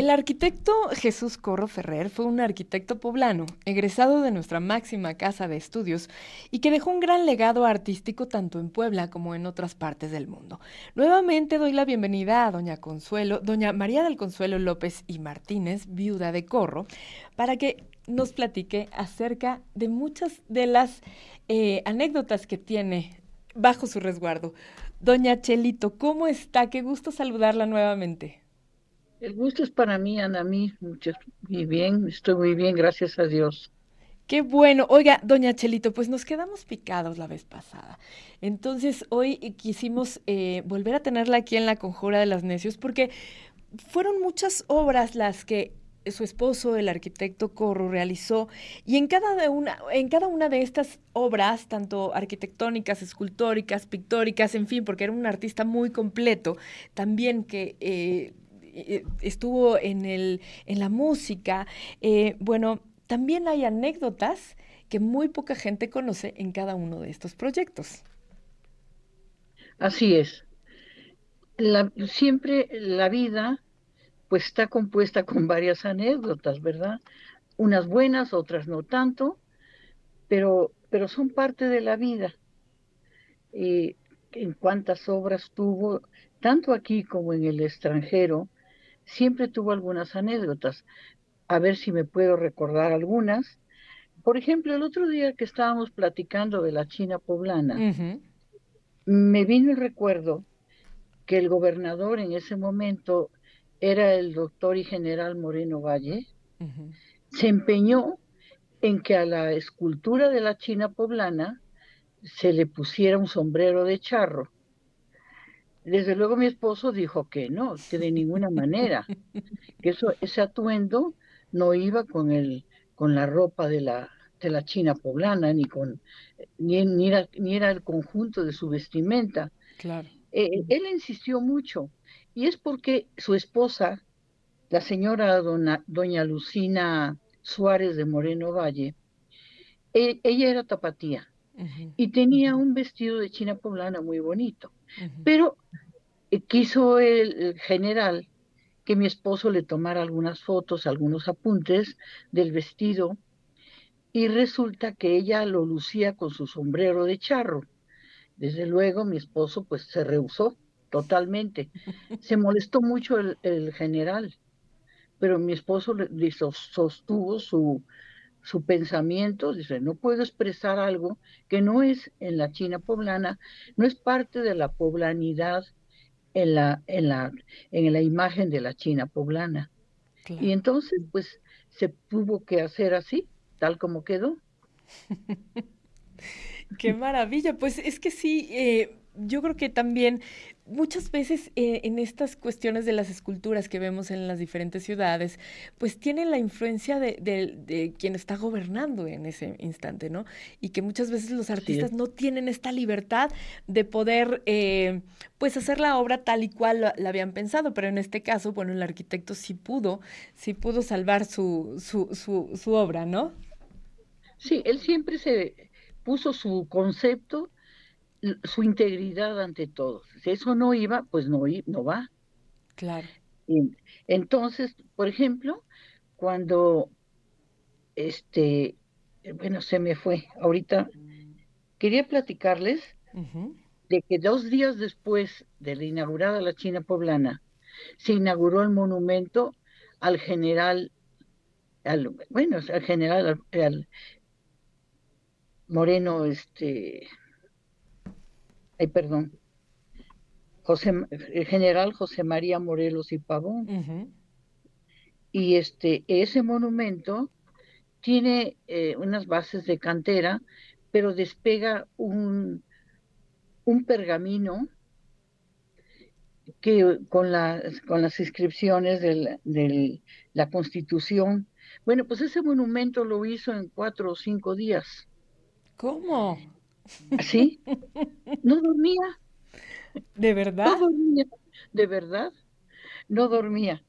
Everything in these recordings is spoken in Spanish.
El arquitecto Jesús Corro Ferrer fue un arquitecto poblano, egresado de nuestra máxima casa de estudios y que dejó un gran legado artístico tanto en Puebla como en otras partes del mundo. Nuevamente doy la bienvenida a doña Consuelo, doña María del Consuelo López y Martínez, viuda de Corro, para que nos platique acerca de muchas de las eh, anécdotas que tiene bajo su resguardo. Doña Chelito, ¿cómo está? Qué gusto saludarla nuevamente. El gusto es para mí, Ana, mí, mucho, muy bien, estoy muy bien, gracias a Dios. Qué bueno. Oiga, doña Chelito, pues nos quedamos picados la vez pasada. Entonces, hoy quisimos eh, volver a tenerla aquí en la Conjura de las Necios porque fueron muchas obras las que su esposo, el arquitecto Corro, realizó y en cada, una, en cada una de estas obras, tanto arquitectónicas, escultóricas, pictóricas, en fin, porque era un artista muy completo, también que eh, estuvo en, el, en la música. Eh, bueno, también hay anécdotas que muy poca gente conoce en cada uno de estos proyectos. Así es. siempre la vida pues está compuesta con varias anécdotas, ¿verdad? Unas buenas, otras no tanto, pero, pero son parte de la vida. Eh, en cuántas obras tuvo, tanto aquí como en el extranjero, siempre tuvo algunas anécdotas. A ver si me puedo recordar algunas. Por ejemplo, el otro día que estábamos platicando de la China poblana, me vino el recuerdo que el gobernador en ese momento era el doctor y general Moreno Valle, se empeñó en que a la escultura de la China poblana se le pusiera un sombrero de charro. Desde luego mi esposo dijo que no, que de ninguna manera, que eso, ese atuendo no iba con el, con la ropa de la, de la China poblana, ni con, ni, ni, era, ni era el conjunto de su vestimenta. Claro. Eh, él insistió mucho, y es porque su esposa, la señora doña Lucina Suárez de Moreno Valle, e, ella era tapatía y tenía un vestido de China poblana muy bonito. Pero eh, quiso el, general que mi esposo le tomara algunas fotos, algunos apuntes del vestido y resulta que ella lo lucía con su sombrero de charro. Desde luego mi esposo pues se rehusó totalmente. Se molestó mucho el, general, pero mi esposo le, sostuvo su, su pensamiento, dice, no puedo expresar algo que no es en la China poblana, no es parte de la poblanidad en la, en la, en la imagen de la China poblana. Y entonces, pues, se tuvo que hacer así, tal como quedó. Qué maravilla, pues es que sí, eh, yo creo que también muchas veces eh, en estas cuestiones de las esculturas que vemos en las diferentes ciudades, pues tienen la influencia de, quien está gobernando en ese instante, ¿no? Y que muchas veces los artistas no tienen esta libertad de poder, eh, pues, hacer la obra tal y cual la, habían pensado, pero en este caso, bueno, el arquitecto sí pudo, sí pudo salvar su, su, su, su obra, ¿no? Sí, él siempre se puso su concepto su integridad ante todo. Si eso no iba, pues no, no va. Claro. entonces, por ejemplo, cuando este, bueno, se me fue, ahorita quería platicarles de que dos días después de la inaugurada la China poblana, se inauguró el monumento al general, al, bueno, al general, al Moreno, este, ay, perdón, José, el general José María Morelos y Pavón. Y este, ese monumento tiene eh, unas bases de cantera, pero despega un, un pergamino que con, las con las inscripciones de la Constitución. Bueno, pues ese monumento lo hizo en cuatro o cinco días. ¿Cómo? ¿Sí? No dormía. ¿De verdad? No dormía, de verdad. no dormía.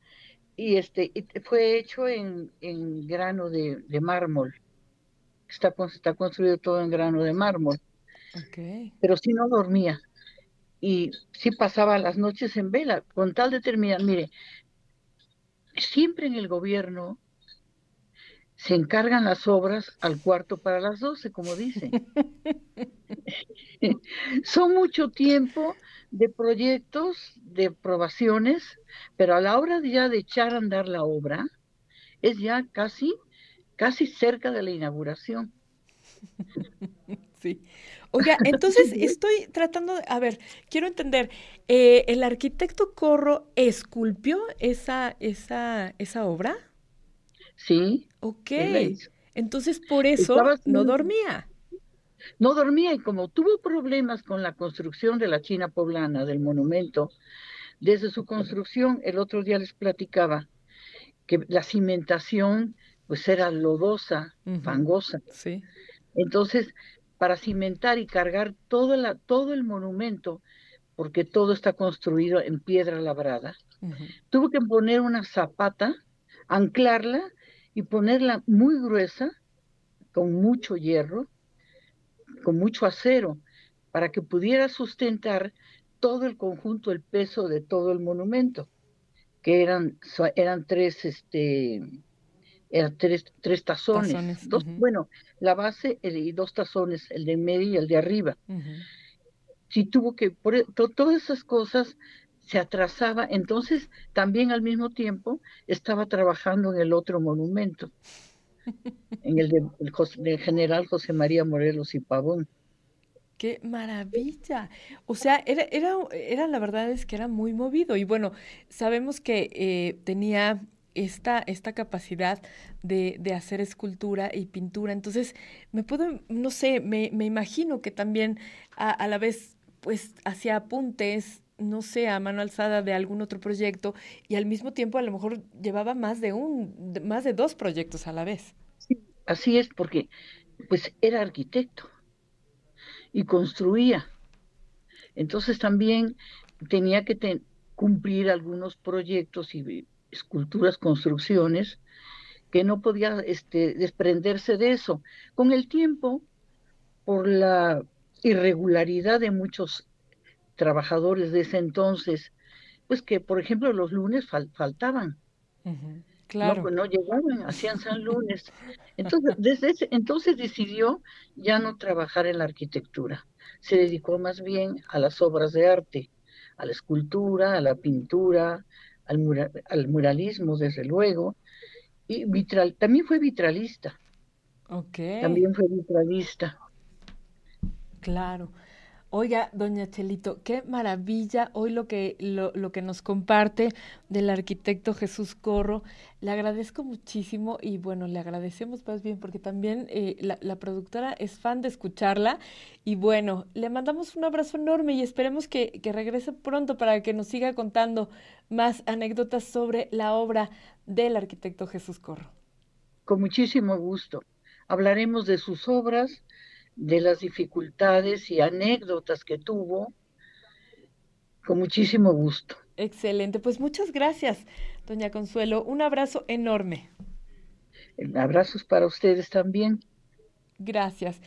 Y este fue hecho en, en grano de, de, mármol. Está, está construido todo en grano de mármol. Okay. Pero sí no dormía. Y sí pasaba las noches en vela, con tal determinación. Mire, siempre en el gobierno se encargan las obras al cuarto para las doce, como dicen. Son mucho tiempo de proyectos, de aprobaciones, pero a la hora de ya de echar a andar la obra, es ya casi, casi cerca de la inauguración. Sí. Oiga, entonces estoy tratando de, a ver, quiero entender, eh, ¿el arquitecto Corro esculpió esa, esa, esa obra? Sí. Ok. Entonces por eso no dormía. No dormía y como tuvo problemas con la construcción de la China poblana, del monumento, desde su construcción, el otro día les platicaba que la cimentación pues era lodosa, fangosa. Sí. Entonces, para cimentar y cargar todo, la, todo el monumento, porque todo está construido en piedra labrada, tuvo que poner una zapata, anclarla y ponerla muy gruesa, con mucho hierro, con mucho acero, para que pudiera sustentar todo el conjunto, el peso de todo el monumento, que eran, eran tres, este, eran tres, tres tazones. dos, Bueno, la base y dos tazones, el de medio y el de arriba. Si tuvo que, por, e, todas esas cosas se atrasaba, entonces también al mismo tiempo estaba trabajando en el otro monumento, en el de, general José María Morelos y Pavón. ¡Qué maravilla! O sea, era, era, era, la verdad es que era muy movido. Y bueno, sabemos que eh, tenía esta, esta capacidad de, de, hacer escultura y pintura. Entonces, me puedo, no sé, me, me imagino que también a, a, la vez, pues, hacía apuntes, no sé, a mano alzada de algún otro proyecto y al mismo tiempo a lo mejor llevaba más de un, más de dos proyectos a la vez. Sí, así es, porque pues era arquitecto y construía. Entonces también tenía que cumplir algunos proyectos y esculturas, construcciones, que no podía este, desprenderse de eso. Con el tiempo, por la irregularidad de muchos trabajadores de ese entonces, pues que, por ejemplo, los lunes faltaban. Claro. No, pues no llegaban, hacían San Lunes. Entonces, desde ese, entonces decidió ya no trabajar en la arquitectura. Se dedicó más bien a las obras de arte, a la escultura, a la pintura, al, al muralismo, desde luego. Y vitral, también fue vitralista. Okay. También fue vitralista. Claro. Oiga, doña Chelito, qué maravilla hoy lo que, lo, que nos comparte del arquitecto Jesús Corro. Le agradezco muchísimo y bueno, le agradecemos más bien porque también eh, la, la, productora es fan de escucharla y bueno, le mandamos un abrazo enorme y esperemos que, que regrese pronto para que nos siga contando más anécdotas sobre la obra del arquitecto Jesús Corro. Con muchísimo gusto. Hablaremos de sus obras de las dificultades y anécdotas que tuvo, con muchísimo gusto. Excelente, pues muchas gracias, doña Consuelo. Un abrazo enorme. Abrazos para ustedes también. Gracias.